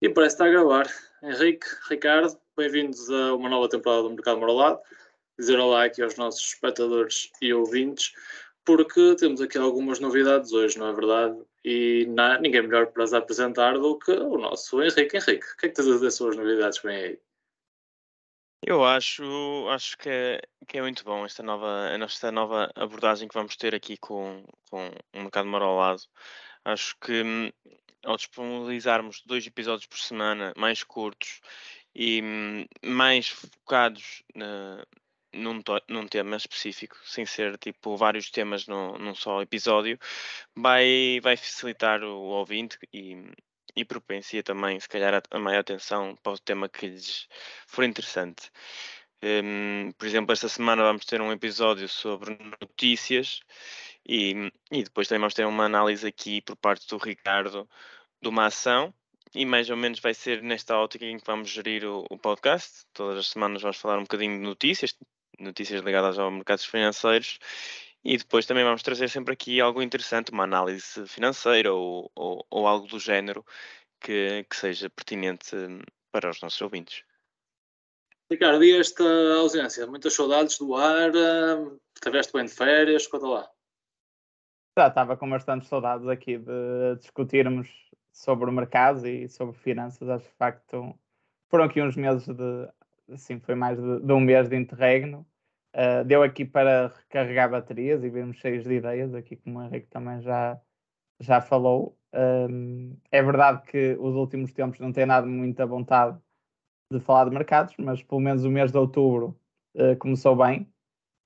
E parece estar a gravar. Henrique, Ricardo, bem-vindos a uma nova temporada do Mercado Moralado. Dizer olá aqui aos nossos espectadores e ouvintes, porque temos aqui algumas novidades hoje, não é verdade? E não, ninguém melhor para as apresentar do que o nosso Henrique. Henrique, o que é que tens a dizer sobre as novidades que vêm aí? Eu acho, acho que é, que é muito bom esta nova, esta nova abordagem que vamos ter aqui com, com o mercado marolado. Acho que hum, ao disponibilizarmos dois episódios por semana, mais curtos e hum, mais focados na, num, num, tema específico, sem ser tipo vários temas no, num só episódio, vai, vai facilitar o ouvinte e, e propencia também, se calhar, a, a maior atenção para o tema que lhes for interessante. Um, por exemplo, esta semana vamos ter um episódio sobre notícias e, e depois também vamos ter uma análise aqui por parte do Ricardo de uma ação e mais ou menos vai ser nesta ótica em que vamos gerir o, o, podcast. Todas as semanas vamos falar um bocadinho de notícias, notícias ligadas aos mercados financeiros e depois também vamos trazer sempre aqui algo interessante, uma análise financeira ou, ou, ou algo do género que, que, seja pertinente para os nossos ouvintes. Ricardo, e esta ausência? Muitas saudades do ar? Hum, estiveste bem de férias? Conta lá. Já estava com bastantes saudades aqui de discutirmos sobre o mercado e sobre finanças. Acho que de facto foram aqui uns meses de, assim, foi mais de, de um mês de interregno. Uh, deu aqui para recarregar baterias e vermos cheios de ideias, aqui como o Henrique também já, já falou. Um, é verdade que os últimos tempos não têm nada muita vontade de falar de mercados, mas pelo menos o mês de outubro uh, começou bem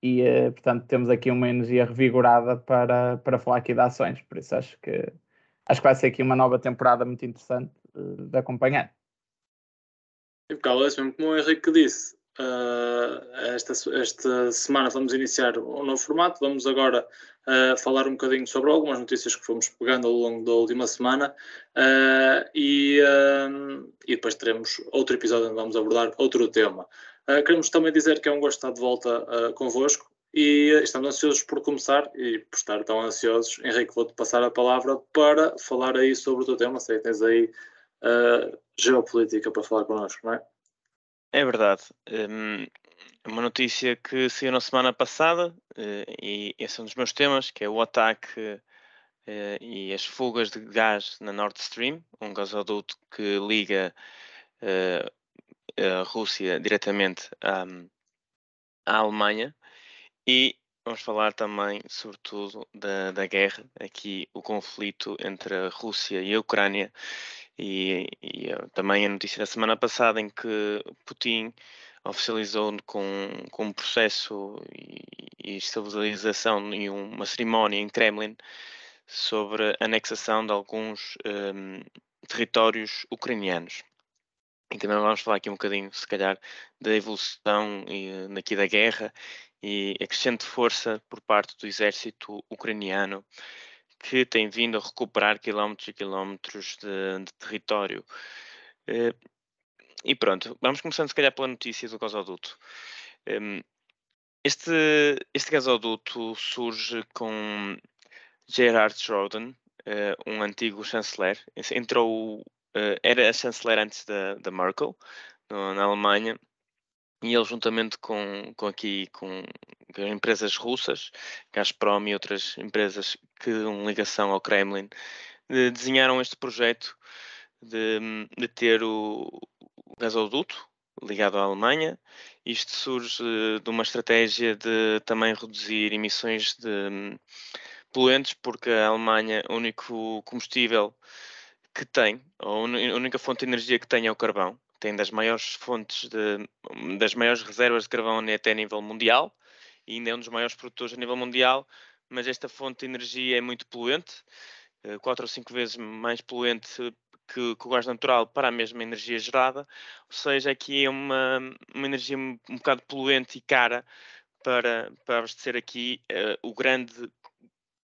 e, uh, portanto, temos aqui uma energia revigorada para, para falar aqui de ações. Por isso, acho que, acho que vai ser aqui uma nova temporada muito interessante uh, de acompanhar. E, Carlos, mesmo como o Henrique disse, uh, esta, esta semana vamos iniciar um novo formato. Vamos agora uh, falar um bocadinho sobre algumas notícias que fomos pegando ao longo da última semana uh, e, e depois teremos outro episódio onde vamos abordar outro tema. Uh, queremos também dizer que é um gosto estar de volta uh, convosco e estamos ansiosos por começar e por estar tão ansiosos, Henrique, vou-te passar a palavra para falar aí sobre o teu tema. Sei que tens aí uh, geopolítica para falar connosco, não é? É verdade. Um, uma notícia que saiu na semana passada, uh, e esse é um dos meus temas, que é o ataque uh, e as fugas de gás na Nord Stream, um gasoduto que liga a Rússia diretamente à, à Alemanha. E vamos falar também, sobretudo, da, da guerra, aqui o conflito entre a Rússia e a Ucrânia. E, e também a notícia da semana passada em que Putin oficializou com, com um processo e, e estabilização e uma cerimónia em Kremlin sobre a anexação de alguns um, territórios ucranianos. E também vamos falar aqui um bocadinho, se calhar, da evolução e, aqui da guerra e a crescente força por parte do exército ucraniano que tem vindo a recuperar quilómetros e quilómetros de, de território. Eh, e pronto, vamos começando se calhar pela notícia do gasoduto. Ehm, este, este gasoduto surge com Gerhard Schroeder, eh, um antigo chanceler. Entrou uh, era a chanceler antes da, da Merkel, no, na Alemanha, e ele juntamente com, com aqui com, empresas russas, Gazprom e outras empresas que dão ligação ao Kremlin, de, desenharam este projeto de, de ter o, o gasoduto ligado à Alemanha. Isto surge de uma estratégia de também reduzir emissões de poluentes, porque a Alemanha, o único combustível que tem, a única fonte de energia que tem é o carvão. Tem das maiores fontes, de, das maiores reservas de carvão até a nível mundial e ainda é um dos maiores produtores a nível mundial, mas esta fonte de energia é muito poluente, eh, quatro ou cinco vezes mais poluente que, que, o gás natural para a mesma energia gerada, ou seja, aqui é uma, uma energia um, bocado poluente e cara para, para abastecer aqui uh, o grande,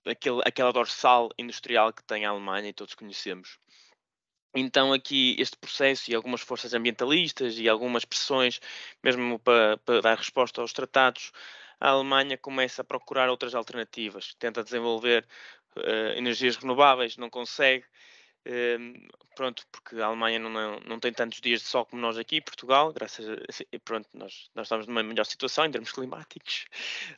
aquele, aquela dorsal industrial que tem a Alemanha e todos conhecemos. Então, aqui este processo e algumas forças ambientalistas e algumas pressões, mesmo para, para dar resposta aos tratados, a Alemanha começa a procurar outras alternativas, tenta desenvolver uh, energias renováveis, não consegue, Um, pronto, porque a Alemanha não, não, não, tem tantos dias de sol como nós aqui, Portugal, graças a pronto, nós, nós estamos numa melhor situação em termos climáticos.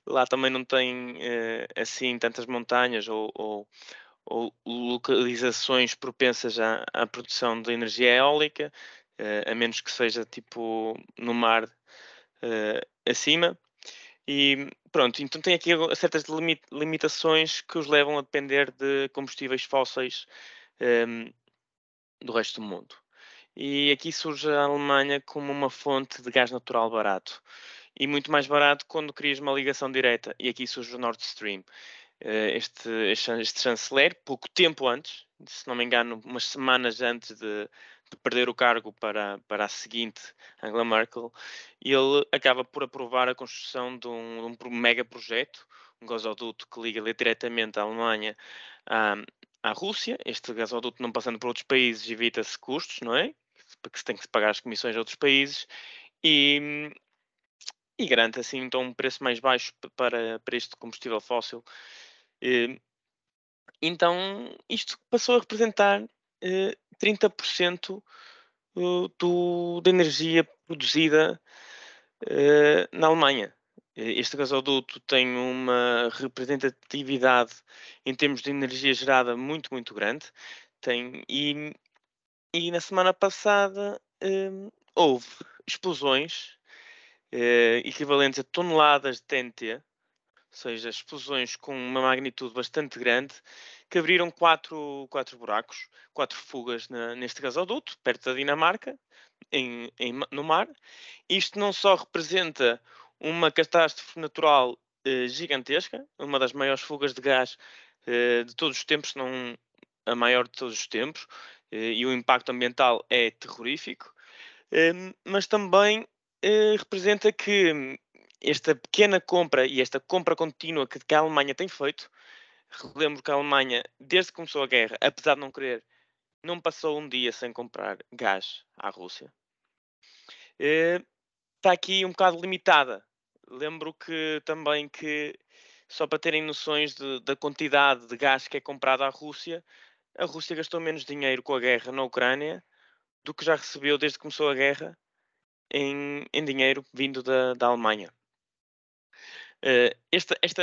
Lá também não tem uh, assim tantas montanhas ou, ou, ou, localizações propensas à, à, produção de energia eólica, uh, a menos que seja tipo no mar uh, acima. E pronto, então tem aqui certas limitações que os levam a depender de combustíveis fósseis um, do resto do mundo. E aqui surge a Alemanha como uma fonte de gás natural barato. E muito mais barato quando crias uma ligação direta. E aqui surge o Nord Stream. Eh, este, este chanceler, pouco tempo antes, se não me engano, umas semanas antes de, de perder o cargo para, para a seguinte Angela Merkel, ele acaba por aprovar a construção de um, um mega projeto, um gasoduto que liga diretamente a Alemanha à, à Rússia. Este gasoduto, não passando por outros países, evita-se custos, não é? Porque se tem que pagar as comissões a outros países e, e garante assim então um preço mais baixo para, para este combustível fóssil. Então, isto passou a representar 30% eh, do, da energia produzida eh, na Alemanha. Este gasoduto tem uma representatividade em termos de energia gerada muito, muito grande. Tem, e, e na semana passada um, houve explosões uh, equivalentes a toneladas de TNT, ou seja, explosões com uma magnitude bastante grande, que abriram quatro, quatro buracos, quatro fugas na, neste gasoduto, perto da Dinamarca, em, em, no mar. Isto não só representa uma catástrofe natural eh, gigantesca, uma das maiores fugas de gás eh, de todos os tempos, não a maior de todos os tempos, eh, e o impacto ambiental é terrorífico, ehm, mas também eh, representa que esta pequena compra e esta compra contínua que, que a Alemanha tem feito, relembro que a Alemanha, desde que começou a guerra, apesar de não querer, não passou um dia sem comprar gás à Rússia. Está eh, aqui um bocado limitada lembro que também que, só para terem noções de, da quantidade de gás que é comprado à Rússia, a Rússia gastou menos dinheiro com a guerra na Ucrânia do que já recebeu desde que começou a guerra em, em dinheiro vindo da, da Alemanha. Uh, esta, esta,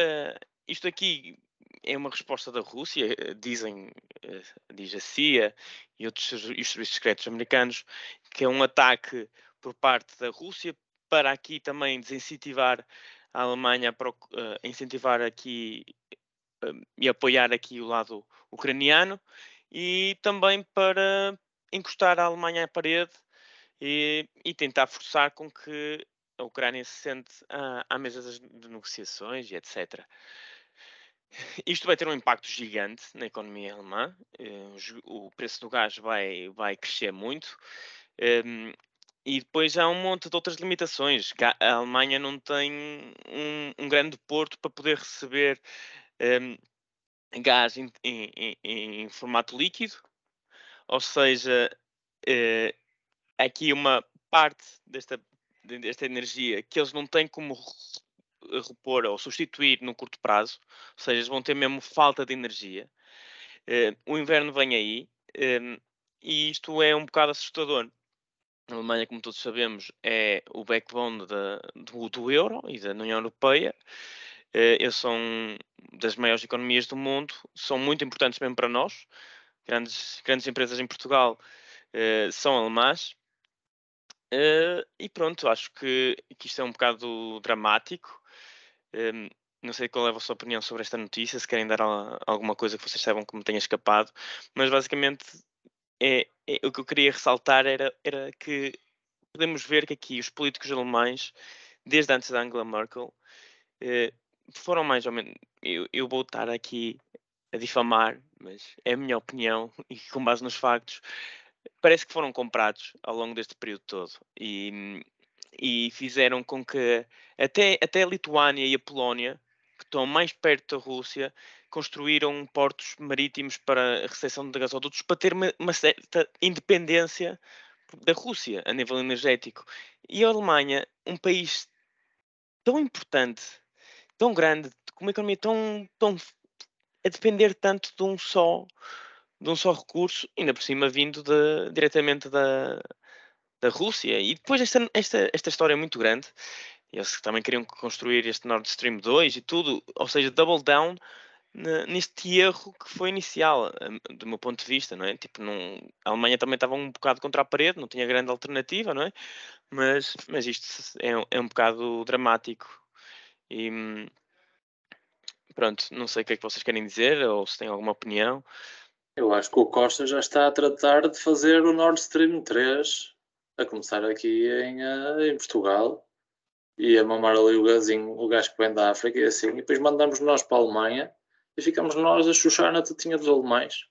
isto aqui é uma resposta da Rússia, eh, dizem, uh, diz a CIA e outros e os serviços secretos americanos, que é um ataque por parte da Rússia para aqui também desincentivar a Alemanha uh, incentivar aqui uh, e apoiar aqui o lado ucraniano e também para encostar a Alemanha à parede e, e tentar forçar com que a Ucrânia se sente à, à mesa das, negociações e etc. Isto vai ter um impacto gigante na economia alemã. Eh, o preço do gás vai, vai crescer muito. E depois há um monte de outras limitações. A Alemanha não tem um, um grande porto para poder receber um, gás em, em, em, formato líquido, ou seja, uh, aqui uma parte desta, desta energia que eles não têm como repor ou substituir no curto prazo, ou seja, eles vão ter mesmo falta de energia. Uh, o inverno vem aí um, e isto é um bocado assustador a Alemanha, como todos sabemos, é o backbone da, do, do, euro e da União Europeia. Uh, eles são das maiores economias do mundo, são muito importantes mesmo para nós. Grandes, grandes empresas em Portugal uh, são alemãs. Uh, e pronto, acho que, que isto é um bocado dramático. Um, não sei qual é a vossa opinião sobre esta notícia, se querem dar alguma coisa que vocês saibam que me tenha escapado, mas basicamente é, o que eu queria ressaltar era, era que podemos ver que aqui os políticos alemães, desde antes da Angela Merkel, eh, foram mais ou menos. Eu, eu vou estar aqui a difamar, mas é a minha opinião e com base nos factos, parece que foram comprados ao longo deste período todo e, e fizeram com que até, até a Lituânia e a Polónia, que estão mais perto da Rússia, construíram portos marítimos para a recepção de gasodutos para ter uma, uma, certa independência da Rússia a nível energético. E a Alemanha, um país tão importante, tão grande, com uma economia tão, tão a depender tanto de um só de um só recurso, ainda por cima vindo de, diretamente da, da Rússia. E depois esta, esta, esta história é muito grande. Eles também queriam construir este Nord Stream 2 e tudo, ou seja, double down neste erro que foi inicial, hum, do meu ponto de vista, não é? Tipo, não, a Alemanha também estava um bocado contra a parede, não tinha grande alternativa, não é? Mas, mas isto é, é um bocado dramático. E hum, pronto, não sei o que é que vocês querem dizer ou se têm alguma opinião. Eu acho que o Costa já está a tratar de fazer o Nord Stream 3, a começar aqui em, eh, em Portugal, e a mamar ali o gazinho, o gás que vem da África e assim, e depois mandamos nós para a Alemanha e ficamos nós a chuchar na tetinha dos alemães,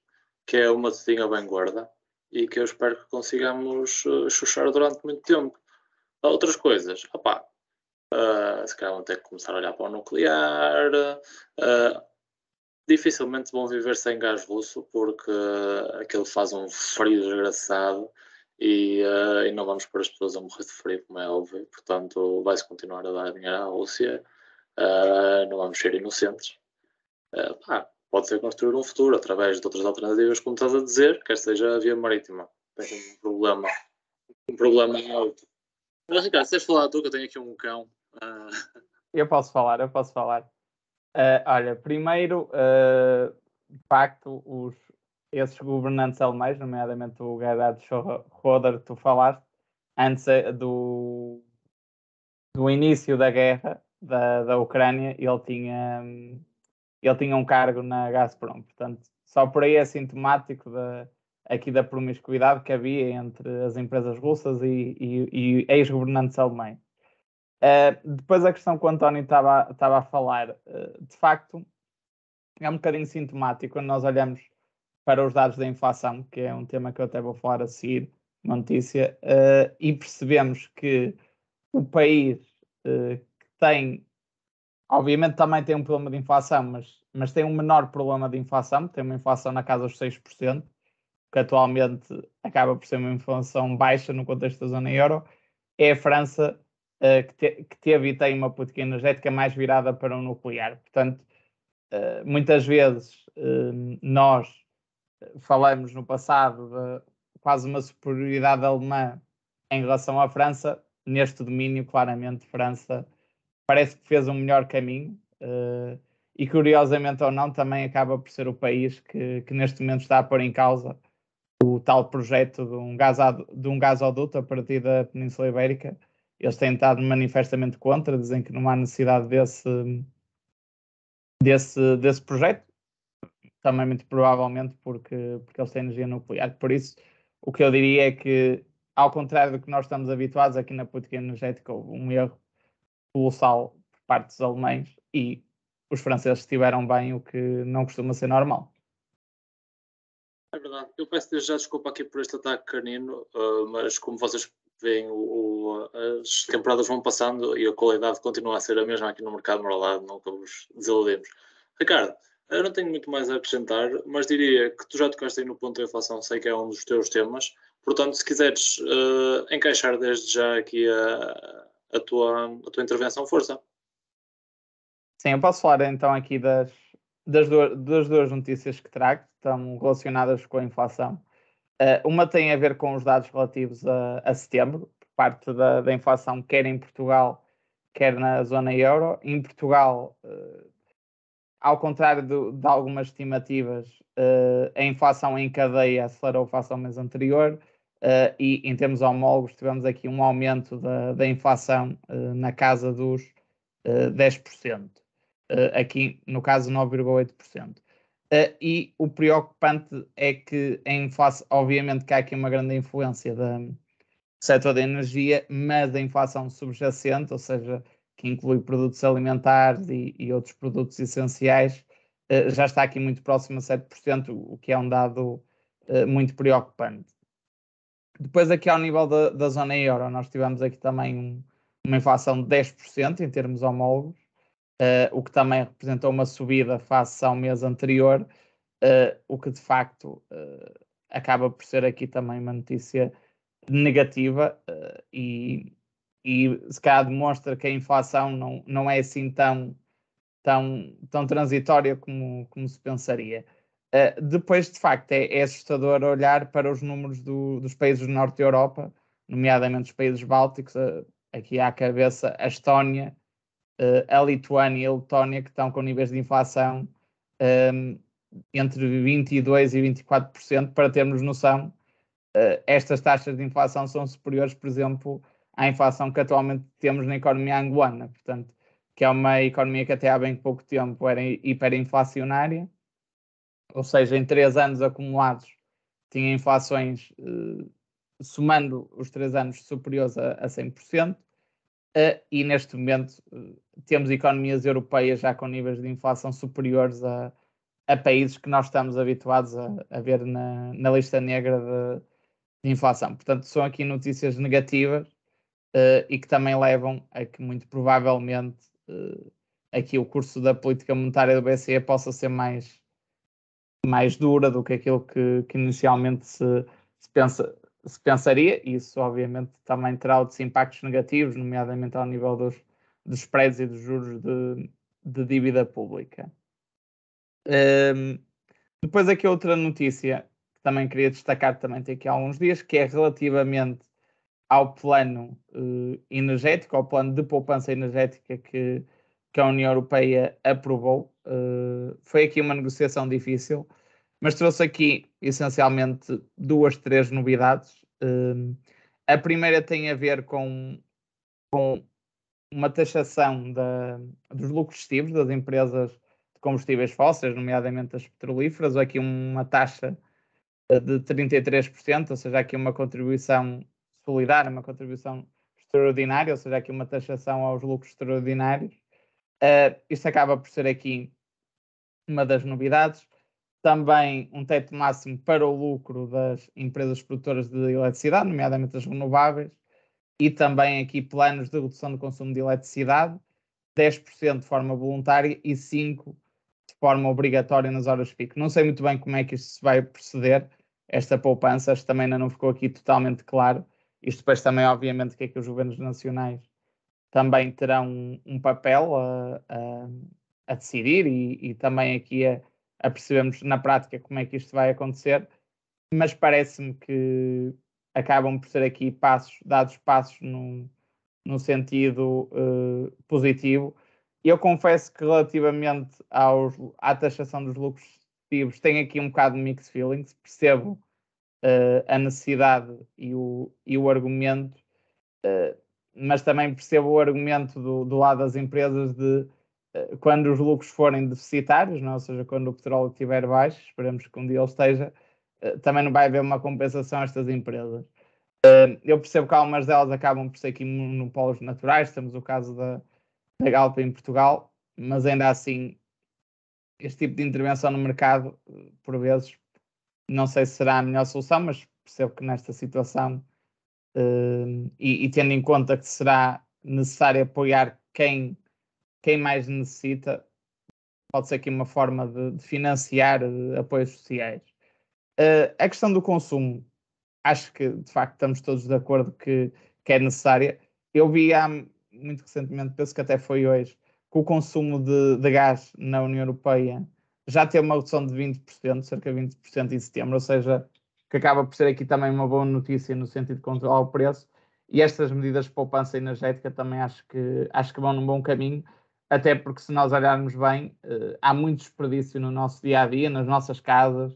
que é uma tetinha bem guarda, e que eu espero que consigamos uh, chuchar durante muito tempo. Outras coisas, opá, uh, se calhar vão ter que começar a olhar para o nuclear, uh, dificilmente vão viver sem gás russo porque uh, aquilo faz um frio desgraçado e, uh, e, não vamos pôr as pessoas a morrer de frio, como é óbvio. Portanto, vai-se continuar a dar dinheiro à Rússia. Não vamos ser inocentes. Uh, pá, pode ser construir um futuro através de outras alternativas, como estás a dizer, quer seja a via marítima. Tem um problema. Um problema alto. Mas, Ricardo, se falar tu, que eu tenho aqui um cão. Eu posso falar, eu posso falar. olha, primeiro, de facto, os, esses governantes alemães, nomeadamente o Gerhard Schroeder, tu falaste, antes eh, do, do início da guerra da, da Ucrânia, ele tinha, ele tinha um cargo na Gazprom. Portanto, só por aí é sintomático da, aqui da promiscuidade que havia entre as empresas russas e, e, e ex-governantes alemães. Uh, depois a questão que o António estava, a falar, uh, de facto, é um bocadinho sintomático quando nós olhamos para os dados da inflação, que é um tema que eu até vou falar a seguir, uma notícia, uh, e percebemos que o país que tem, obviamente também tem um problema de inflação, mas, mas tem um menor problema de inflação, tem uma inflação na casa dos 6%, que atualmente acaba por ser uma inflação baixa no contexto da zona euro, é a França uh, que, te, que, teve e tem uma política energética mais virada para o nuclear. Portanto, muitas vezes nós falamos no passado de quase uma superioridade alemã em relação à França, neste domínio, claramente, França parece que fez um melhor caminho uh, e, curiosamente ou não, também acaba por ser o país que, que, neste momento está a pôr em causa o tal projeto de um, gás, de um gasoduto a partir da Península Ibérica. Eles têm estado manifestamente contra, dizem que não há necessidade desse, desse, desse projeto também muito provavelmente porque, porque eles têm energia nuclear. Por isso, o que eu diria é que, ao contrário do que nós estamos habituados aqui na política energética, houve um erro colossal por parte dos alemães e os franceses estiveram bem, o que não costuma ser normal. É verdade. Eu peço desde já desculpa aqui por este ataque canino, uh, mas como vocês veem, o, o, as temporadas vão passando e a qualidade continua a ser a mesma aqui no mercado moralado, nunca vos desiludimos. Ricardo, eu não tenho muito mais a acrescentar, mas diria que tu já tocaste aí no ponto da inflação, sei que é um dos teus temas. Portanto, se quiseres uh, encaixar desde já aqui a, a, tua, a tua intervenção, força. Sim, eu posso falar então aqui das, das, duas, das duas notícias que trago, que estão relacionadas com a inflação. Uh, uma tem a ver com os dados relativos a, a setembro, parte da, da inflação, quer em Portugal, quer na zona euro. Em Portugal, uh, ao contrário de, de algumas estimativas, uh, a inflação em cadeia acelerou face ao mês anterior uh, e, em termos homólogos, tivemos aqui um aumento da, da inflação uh, na casa dos 10%. aqui, no caso, 9,8%. e o preocupante é que a inflação, obviamente que há aqui uma grande influência do setor da energia, mas a inflação subjacente, ou seja, que inclui produtos alimentares e, e outros produtos essenciais, uh, já está aqui muito próximo a 7%, o que é um dado uh, muito preocupante. Depois, aqui ao nível da, da zona euro, nós tivemos aqui também um, uma inflação de 10% em termos homólogos, uh, o que também representou uma subida face ao mês anterior, o que de facto acaba por ser aqui também uma notícia negativa e e se calhar demonstra que a inflação não, não é assim tão, tão, tão transitória como, como se pensaria. Uh, depois, de facto, é, é, assustador olhar para os números do, dos países do norte da Europa, nomeadamente os países bálticos, uh, aqui à cabeça a Estónia, uh, a Lituânia e a Letónia, que estão com níveis de inflação um, entre 22% e 24%, para termos noção, estas taxas de inflação são superiores, por exemplo, à inflação que atualmente temos na economia angolana, portanto, que é uma economia que até há bem pouco tempo era hiperinflacionária, ou seja, em três anos acumulados tinha inflações, eh, somando os três anos, superiores a, a 100%, eh, e neste momento eh, temos economias europeias já com níveis de inflação superiores a, a países que nós estamos habituados a, a ver na, na, lista negra de, de, inflação. Portanto, são aqui notícias negativas uh, e que também levam a que, muito provavelmente, uh, aqui o curso da política monetária do BCE possa ser mais mais dura do que aquilo que, que inicialmente se, se, pensa, se pensaria. Isso, obviamente, também terá outros impactos negativos, nomeadamente ao nível dos, dos spreads e dos juros de, de dívida pública. Um, depois aqui outra notícia que também queria destacar, também tem aqui há alguns dias, que é relativamente ao plano uh, energético, ao plano de poupança energética que, que a União Europeia aprovou. Uh, foi aqui uma negociação difícil, mas trouxe aqui essencialmente duas, três novidades. Uh, a primeira tem a ver com, com uma taxação da, dos lucros excessivos das empresas de combustíveis fósseis, nomeadamente as petrolíferas, ou aqui uma taxa eh, de 33%, ou seja, aqui uma contribuição solidária, uma contribuição extraordinária, ou seja, aqui uma taxação aos lucros extraordinários. Uh, isto acaba por ser aqui uma das novidades. Também um teto máximo para o lucro das empresas produtoras de eletricidade, nomeadamente as renováveis, e também aqui planos de redução do consumo de eletricidade, 10% de forma voluntária e 5% de forma obrigatória nas horas pico. Não sei muito bem como é que isto se vai proceder, esta poupança, isto também ainda não ficou aqui totalmente claro. Isto depois também, obviamente, que é que os governos nacionais também terão um, um papel a, a, a decidir e, e, também aqui a, a percebermos na prática como é que isto vai acontecer, mas parece-me que acabam por ser aqui passos, dados passos no, no sentido uh, positivo. Eu confesso que relativamente aos, à taxação dos lucros vivos tenho aqui um bocado de mixed feelings, percebo uh, a necessidade e o, e o argumento, uh, mas também percebo o argumento do, do lado das empresas de quando os lucros forem deficitários, não? É? ou seja, quando o petróleo estiver baixo, esperemos que um dia ele esteja, também não vai haver uma compensação a estas empresas. eu percebo que algumas delas acabam por ser aqui monopólios naturais, temos o caso da, da Galpa em Portugal, mas ainda assim este tipo de intervenção no mercado, por vezes, não sei se será a melhor solução, mas percebo que nesta situação e, e, tendo em conta que será necessário apoiar quem, quem mais necessita, pode ser aqui uma forma de, de financiar uh, apoios sociais. Uh, a questão do consumo, acho que de facto estamos todos de acordo que, que é necessária. Eu vi há muito recentemente, penso que até foi hoje, que o consumo de, de gás na União Europeia já teve uma redução de 20%, cerca de 20% em setembro, ou seja, que acaba por ser aqui também uma boa notícia no sentido de controlar o preço. E estas medidas de poupança energética também acho que, acho que vão num bom caminho, até porque se nós olharmos bem, uh, há muito desperdício no nosso dia a dia, nas nossas casas,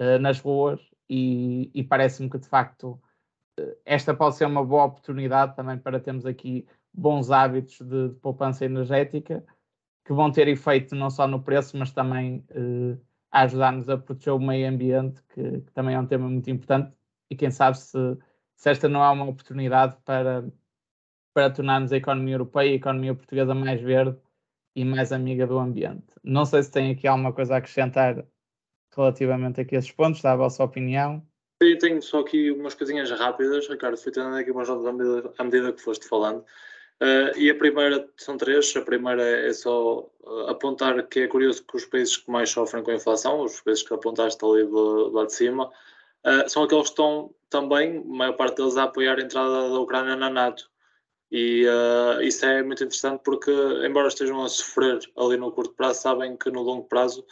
uh, nas ruas, e, e parece-me que de facto uh, esta pode ser uma boa oportunidade também para termos aqui bons hábitos de, de poupança energética que vão ter efeito não só no preço, mas também a ajudar-nos a proteger o meio ambiente, que, que, também é um tema muito importante. E quem sabe se, se esta não é uma oportunidade para, para tornarmos a economia europeia e a economia portuguesa mais verde e mais amiga do ambiente. Não sei se tem aqui alguma coisa a acrescentar relativamente aqui a esses pontos, dá a vossa opinião. Eu tenho só aqui umas coisinhas rápidas, Ricardo, fui tendo aqui umas notas à medida, à medida que foste falando. Uh, e a primeira, são três, a primeira é só uh, apontar que é curioso que os países que mais sofrem com a inflação, os países que apontaste ali do, lá de cima, uh, são aqueles que estão também, a maior parte deles, a apoiar a entrada da Ucrânia na NATO. E isso é muito interessante porque, embora estejam a sofrer ali no curto prazo, sabem que no longo prazo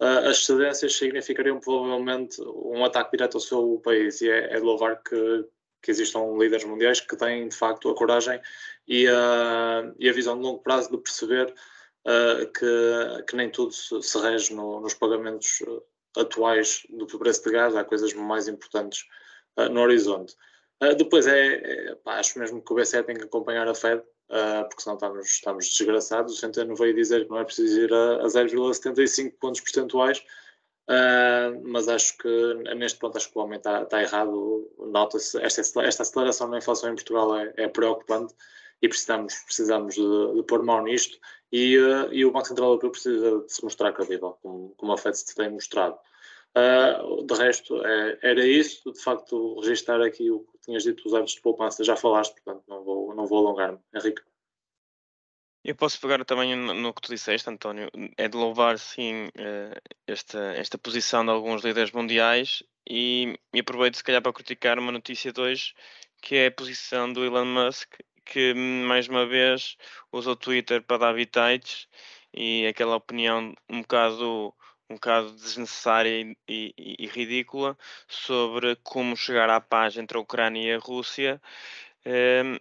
uh, as cedências significariam provavelmente um ataque direto ao seu país e é, é de louvar que, que existam líderes mundiais que têm de facto a coragem e a, e a visão de longo prazo de perceber uh, que, que nem tudo se, se rege no, nos pagamentos atuais do preço de gás, há coisas mais importantes uh, no horizonte. Uh, depois é, é pá, acho mesmo que o BCE tem que acompanhar a Fed, uh, porque senão estamos, estamos desgraçados. O Centeno veio dizer que não é preciso ir a, a 0,75 pontos percentuais, mas acho que neste ponto acho que o homem está, errado. Nota-se esta, esta aceleração na inflação em Portugal é, é preocupante e precisamos, precisamos de, de pôr mão nisto e, uh, e o Banco Central Europeu precisa de se mostrar credível, como, como a FED se tem mostrado. Uh, de resto, é, era isso. De facto, registrar aqui o que tinhas dito, os hábitos de poupança, já falaste, portanto, não vou, não vou alongar-me. Henrique. Eu posso pegar também no, que tu disseste, António, é de louvar sim eh, esta, esta posição de alguns líderes mundiais e, e aproveito se calhar para criticar uma notícia de hoje, que é a posição do Elon Musk que mais uma vez usa o Twitter para dar bitites e aquela opinião um bocado um bocado desnecessária e, e, e, ridícula sobre como chegar à paz entre a Ucrânia e a Rússia um, ehm,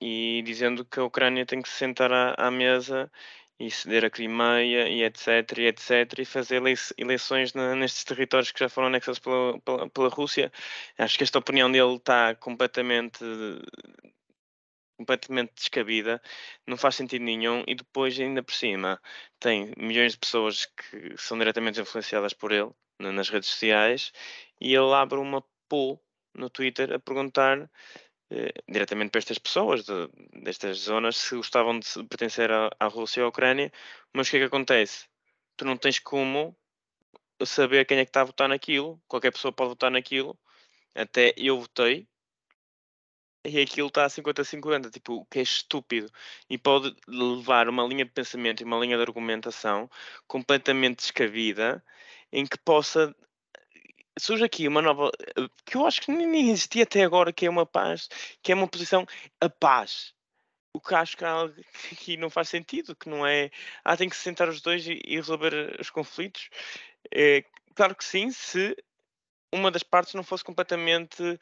e dizendo que a Ucrânia tem que se sentar à, à, mesa e ceder a Crimeia e etc e etc e fazer eleições nestes territórios que já foram anexados pela, pela, pela Rússia. Acho que esta opinião dele está completamente completamente descabida, não faz sentido nenhum e depois ainda por cima tem milhões de pessoas que são diretamente influenciadas por ele nas redes sociais e ele abre uma poll no Twitter a perguntar eh, diretamente para estas pessoas de, destas zonas se gostavam de pertencer à, à Rússia ou à Ucrânia, mas o que é que acontece? Tu não tens como saber quem é que está a votar naquilo, qualquer pessoa pode votar naquilo, até eu votei, e aquilo está a 50-50, tipo, que é estúpido. E pode levar uma linha de pensamento e uma linha de argumentação completamente descabida em que possa. Surge aqui uma nova. que eu acho que nem existia até agora, que é uma paz, que é uma posição a paz. O que acho que aqui não faz sentido, que não é. Ah, tem que se sentar os dois e, e resolver os conflitos. É, claro que sim, se uma das partes não fosse completamente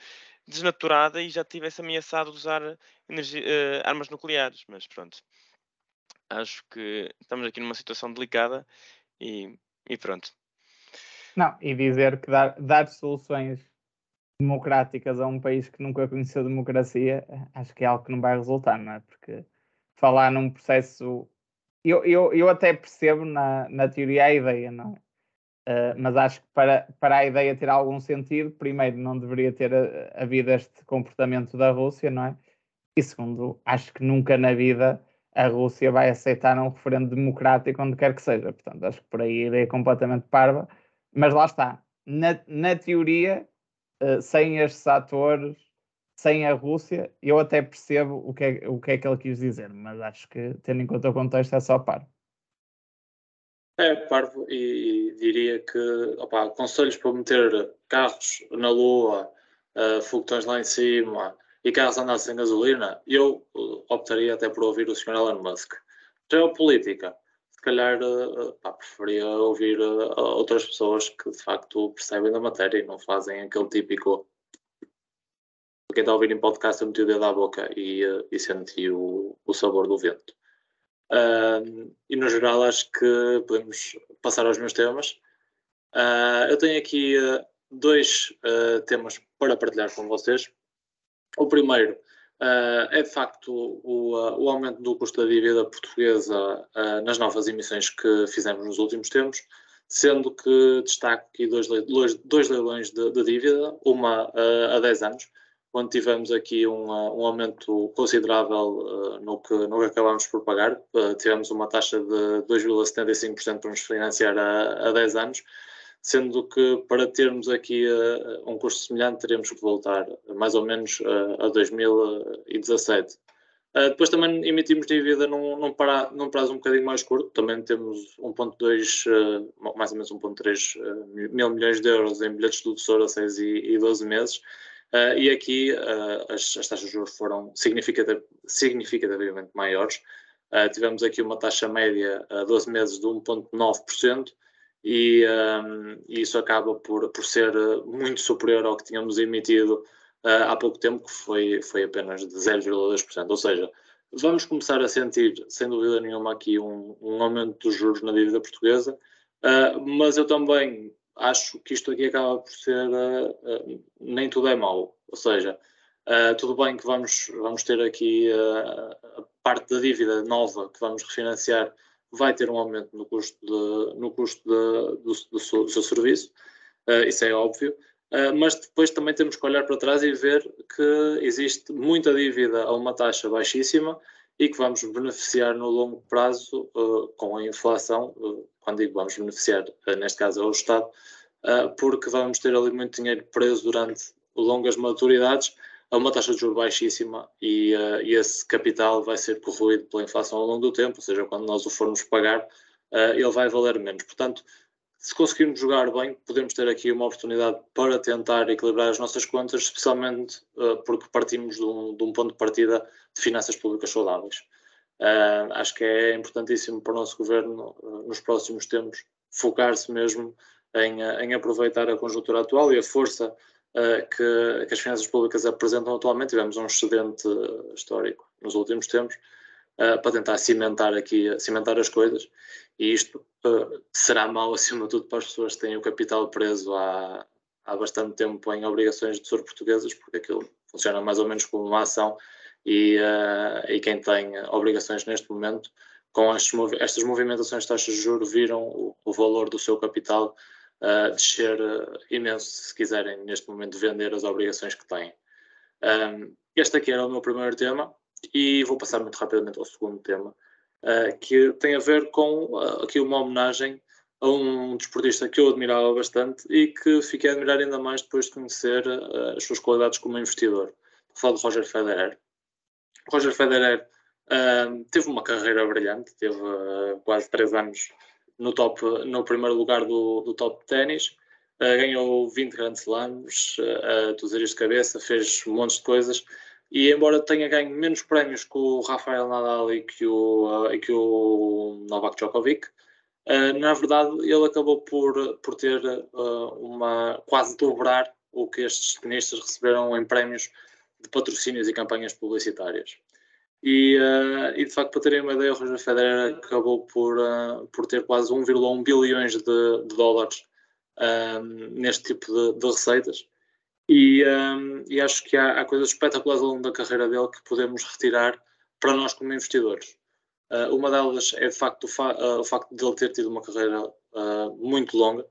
desnaturada e já tivesse ameaçado usar energia, uh, armas nucleares. Mas pronto, acho que estamos aqui numa situação delicada e, e pronto. Não, e dizer que dar, dar soluções democráticas a um país que nunca conheceu democracia, acho que é algo que não vai resultar, não é? Porque falar num processo. Eu, eu, eu até percebo na, na teoria a ideia, não é? Uh, mas acho que para, para a ideia ter algum sentido, primeiro, não deveria ter havido este comportamento da Rússia, não é? E segundo, acho que nunca na vida a Rússia vai aceitar um referendo democrático onde quer que seja. Portanto, acho que por aí a ideia é completamente parva. Mas lá está. Na, na teoria, uh, sem estes atores, sem a Rússia, eu até percebo o que, é, o que é que ele quis dizer, mas acho que, tendo em conta o contexto, é só par. É parvo e diria que opa, conselhos para meter carros na lua, uh, foguetões lá em cima e carros andar sem gasolina, eu uh, optaria até por ouvir o Sr. Elon Musk. Geopolítica, se calhar uh, pá, preferia ouvir uh, outras pessoas que de facto percebem da matéria e não fazem aquele típico. Quem está a ouvir em podcast, eu meti o dedo à boca e, uh, e senti o, o sabor do vento. Uh, e no geral acho que podemos passar aos meus temas. Uh, eu tenho aqui uh, dois ah, temas para partilhar com vocês. O primeiro é de facto o, o, aumento do custo da dívida portuguesa nas novas emissões que fizemos nos últimos tempos, sendo que destaco aqui dois, dois, dois leilões de, de, dívida, uma a 10 anos, onde tivemos aqui um, um aumento considerável uh, no, que, no que acabámos por pagar. Uh, tivemos uma taxa de 2,75% para nos financiar a, a 10 anos, sendo que para termos aqui uh, um custo semelhante teríamos que voltar mais ou menos a 2017. depois também emitimos dívida num, num, para, num, prazo um bocadinho mais curto, também temos 1.2, mais ou menos 1.3 mil milhões de euros em bilhetes do Tesouro a 6 e, e 12 meses, Uh, e aqui uh, as, as, taxas de juros foram significativ significativamente maiores. Uh, tivemos aqui uma taxa média a 12 meses de 1,9% e, um, e isso acaba por, por ser muito superior ao que tínhamos emitido há pouco tempo, que foi, foi apenas de 0,2%. Ou seja, vamos começar a sentir, sem dúvida nenhuma, aqui um, um aumento dos juros na dívida portuguesa, mas eu também acho que isto aqui acaba por ser uh, nem tudo é mau. Ou seja, tudo bem que vamos, vamos ter aqui a parte da dívida nova que vamos refinanciar vai ter um aumento no custo, de, no custo de, do, do, seu, do, seu, serviço, uh, isso é óbvio, uh, mas depois também temos que olhar para trás e ver que existe muita dívida a uma taxa baixíssima e que vamos beneficiar no longo prazo uh, com a inflação, quando digo vamos beneficiar, neste caso é o Estado, porque vamos ter ali muito dinheiro preso durante longas maturidades a uma taxa de juros baixíssima e, uh, e, esse capital vai ser corroído pela inflação ao longo do tempo, ou seja, quando nós o formos pagar, uh, ele vai valer menos. Portanto, se conseguirmos jogar bem, podemos ter aqui uma oportunidade para tentar equilibrar as nossas contas, especialmente uh, porque partimos de um, de um, ponto de partida de finanças públicas saudáveis. acho que é importantíssimo para o nosso governo, nos próximos tempos, focar-se mesmo em, em aproveitar a conjuntura atual e a força uh, que, que, as finanças públicas apresentam atualmente. Tivemos um excedente histórico nos últimos tempos uh, para tentar cimentar aqui, cimentar as coisas. E isto uh, será mau acima de tudo para as pessoas que têm o capital preso há, há bastante tempo em obrigações de tesouro portuguesas, porque aquilo funciona mais ou menos como uma ação. E, e quem tem obrigações neste momento com estas movimentações de taxas de juros viram o, o valor do seu capital uh, descer uh, imenso se quiserem neste momento vender as obrigações que têm. Um, este aqui era o meu primeiro tema e vou passar muito rapidamente ao segundo tema, uh, que tem a ver com uh, aqui uma homenagem a um desportista que eu admirava bastante e que fiquei a admirar ainda mais depois de conhecer uh, as suas qualidades como investidor. Vou falar de Roger Federer. Roger Federer teve uma carreira brilhante, teve quase três anos no, top, no primeiro lugar do, do top de ténis. Ganhou 20 grandes slams, uh, de cabeça, fez um monte de coisas. E embora tenha ganho menos prémios que o Rafael Nadal e que o, uh, e que o Novak Djokovic, uh, na verdade ele acabou por, por ter uh, uma quase dobrar o que estes tenistas receberam em prémios de patrocínios e campanhas publicitárias. E, uh, e, de facto, para terem uma ideia, o Roger Federer acabou por, uh, por ter quase 1,1 bilhões de, de dólares um, neste tipo de, de receitas. E, um, e, acho que há, há, coisas espetaculares ao longo da carreira dele que podemos retirar para nós como investidores. Uh, uma delas é de facto o, fa o, facto de ele ter tido uma carreira muito longa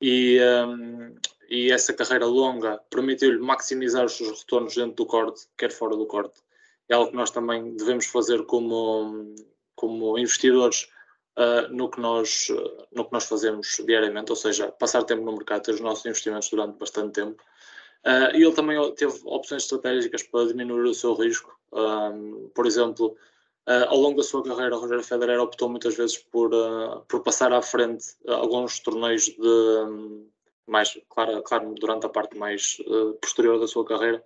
e, um, e essa carreira longa permitiu-lhe maximizar os seus retornos dentro do corte, quer fora do corte é algo que nós também devemos fazer como, como investidores uh, no, que nós, uh, no que nós fazemos diariamente, ou seja, passar tempo no mercado, ter os nossos investimentos durante bastante tempo. Uh, e ele também teve opções estratégicas para diminuir o seu risco. por exemplo, ao longo da sua carreira, o Roger Federer optou muitas vezes por, por passar à frente alguns torneios de mais, claro, claro durante a parte mais posterior da sua carreira,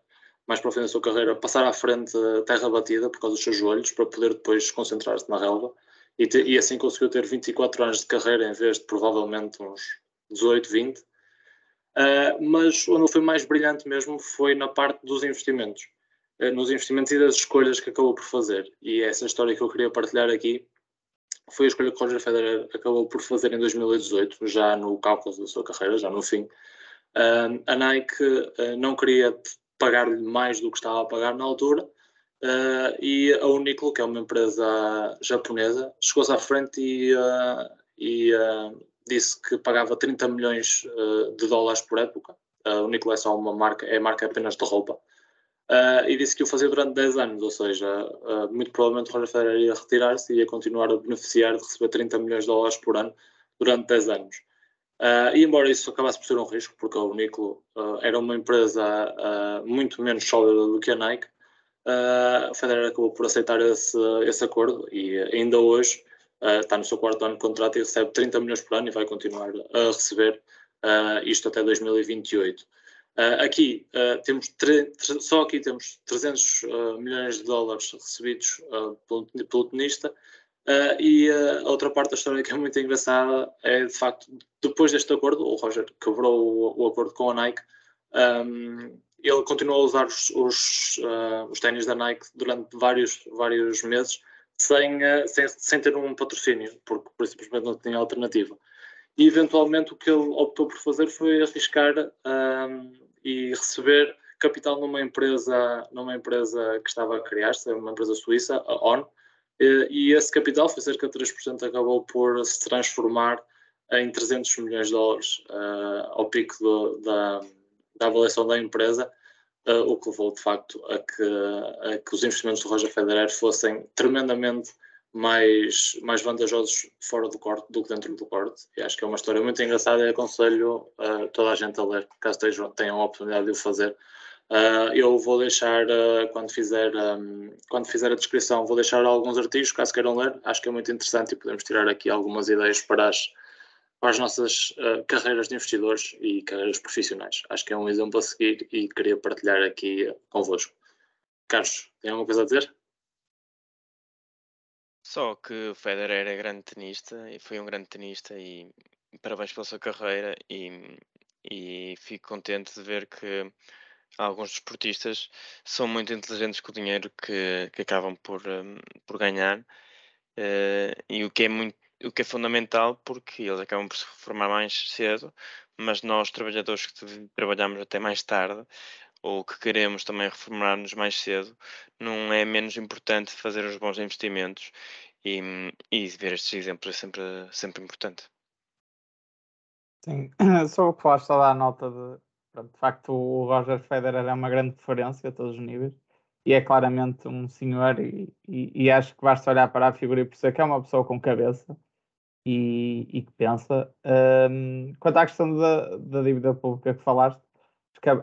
mais para o fim da sua carreira, passar à frente terra batida por causa dos seus joelhos, para poder depois concentrar-se na relva. E, te, e, assim conseguiu ter 24 anos de carreira em vez de provavelmente uns 18, 20. Uh, mas onde foi mais brilhante mesmo foi na parte dos investimentos. Uh, nos investimentos e das escolhas que acabou por fazer. E essa história que eu queria partilhar aqui foi a escolha que Roger Federer acabou por fazer em 2018, já no cálculo da sua carreira, já no fim. Uh, a Nike não queria pagar-lhe mais do que estava a pagar na altura. E a Uniqlo, que é uma empresa japonesa, chegou-se à frente e, e disse que pagava 30 milhões de dólares por época. A Uniqlo é só uma marca, é marca apenas de roupa. e disse que o fazia durante 10 anos, ou seja, muito provavelmente o Roger Federer ia retirar-se e ia continuar a beneficiar de receber 30 milhões de dólares por ano durante 10 anos. Uh, e embora isso acabasse por ser um risco, porque Uniqlo uh, era uma empresa uh, muito menos sólida do que a Nike, a Federer acabou por aceitar esse, esse acordo e ainda hoje está no seu quarto ano de contrato e recebe 30 milhões por ano e vai continuar a receber isto até 2028. aqui temos só aqui temos 300 milhões de dólares recebidos pelo, pelo tenista. Uh, e uh, a outra parte da história que é muito engraçada é, de facto, depois deste acordo, o Roger quebrou o, o acordo com a Nike, um, ele continuou a usar os, os, uh, os ténis da Nike durante vários, vários meses sem, sem, sem, ter um patrocínio, porque, por simplesmente não tinha alternativa. E eventualmente o que ele optou por fazer foi arriscar um, e receber capital numa empresa, numa empresa que estava a criar-se, uma empresa suíça, a ON, e esse capital, foi cerca de 3%, acabou por se transformar em 300 milhões de dólares uh, ao pico do, da, da avaliação da empresa, uh, o que levou de facto a que, a que os investimentos do Roger Federer fossem tremendamente mais, mais vantajosos fora do corte do que dentro do corte. E acho que é uma história muito engraçada e aconselho uh, toda a gente a ler, caso tenham a oportunidade de o fazer. Uh, eu vou deixar, uh, quando, fizer, um, quando fizer a descrição, vou deixar alguns artigos, caso queiram ler. Acho que é muito interessante e podemos tirar aqui algumas ideias para as, para as nossas uh, carreiras de investidores e carreiras profissionais. Acho que é um exemplo a seguir e queria partilhar aqui convosco. Carlos, tem alguma coisa a dizer? Só que o Federer é grande tenista e foi um grande tenista e parabéns pela sua carreira e, e fico contente de ver que alguns desportistas são muito inteligentes com o dinheiro que, que acabam por, um, por ganhar uh, e o que é muito o que é fundamental porque eles acabam por se reformar mais cedo, mas nós trabalhadores que trabalhamos até mais tarde ou que queremos também reformar-nos mais cedo, não é menos importante fazer os bons investimentos e, e ver estes exemplos é sempre, sempre importante. Sim, só o que falaste só dar a nota de de facto, o Roger Federer é uma grande referência a todos os níveis e é claramente um senhor e, e, e acho que basta olhar para a figura e perceber que é uma pessoa com cabeça e, e que pensa. Um, quanto à questão da, da dívida pública que falaste,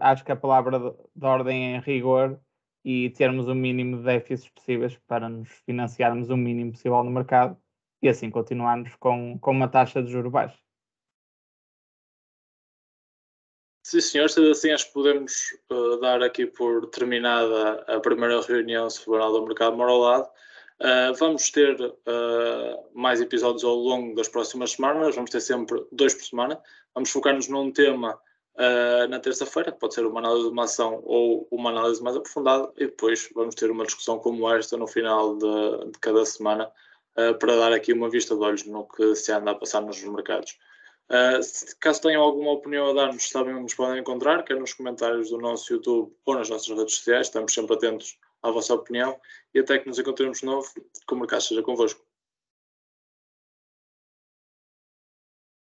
acho que, a palavra de, de ordem é rigor e termos o mínimo de déficits possíveis para nos financiarmos o mínimo possível no mercado e assim continuarmos com, com uma taxa de juros baixa. Sim, senhor, sendo assim, acho que podemos uh, dar aqui por terminada a primeira reunião semanal do Mercado Mora ao Lado. Uh, vamos ter uh, mais episódios ao longo das próximas semanas, vamos ter sempre dois por semana. Vamos focar-nos num tema na terça-feira, que pode ser uma análise de uma ação ou uma análise mais aprofundada, e depois vamos ter uma discussão como esta no final de, de cada semana, para dar aqui uma vista de olhos no que se anda a passar nos mercados. Uh, caso tenham alguma opinião a dar-nos, sabem onde nos podem encontrar, quer nos comentários do nosso YouTube ou nas nossas redes sociais, estamos sempre atentos à vossa opinião e até que nos encontremos de novo, que o mercado seja convosco.